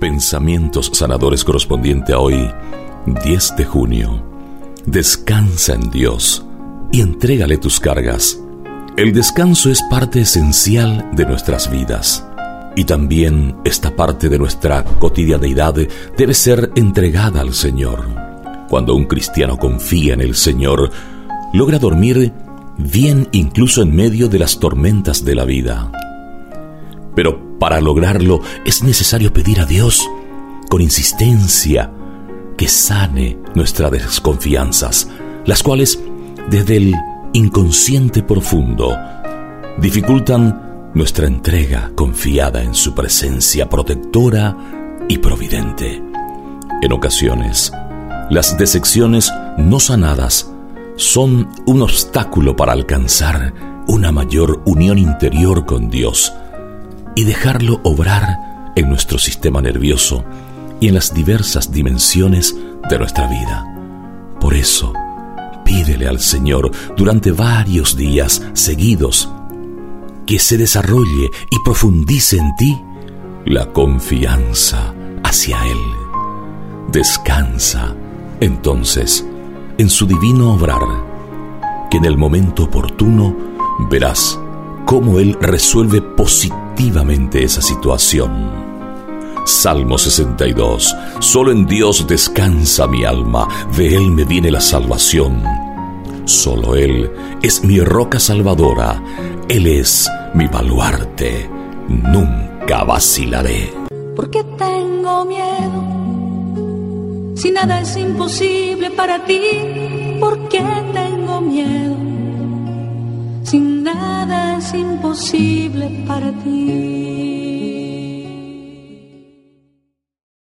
Pensamientos sanadores correspondiente a hoy, 10 de junio. Descansa en Dios y entrégale tus cargas. El descanso es parte esencial de nuestras vidas y también esta parte de nuestra cotidianeidad debe ser entregada al Señor. Cuando un cristiano confía en el Señor, logra dormir bien incluso en medio de las tormentas de la vida. Pero para lograrlo es necesario pedir a Dios con insistencia que sane nuestras desconfianzas, las cuales desde el inconsciente profundo dificultan nuestra entrega confiada en su presencia protectora y providente. En ocasiones, las decepciones no sanadas son un obstáculo para alcanzar una mayor unión interior con Dios y dejarlo obrar en nuestro sistema nervioso y en las diversas dimensiones de nuestra vida. Por eso, pídele al Señor durante varios días seguidos que se desarrolle y profundice en ti la confianza hacia Él. Descansa, entonces, en su divino obrar, que en el momento oportuno verás cómo Él resuelve positivamente esa situación. Salmo 62. Solo en Dios descansa mi alma, de Él me viene la salvación. Solo Él es mi roca salvadora, Él es mi baluarte, nunca vacilaré. ¿Por qué tengo miedo? Si nada es imposible para ti, ¿por qué tengo miedo? Nada es imposible para ti.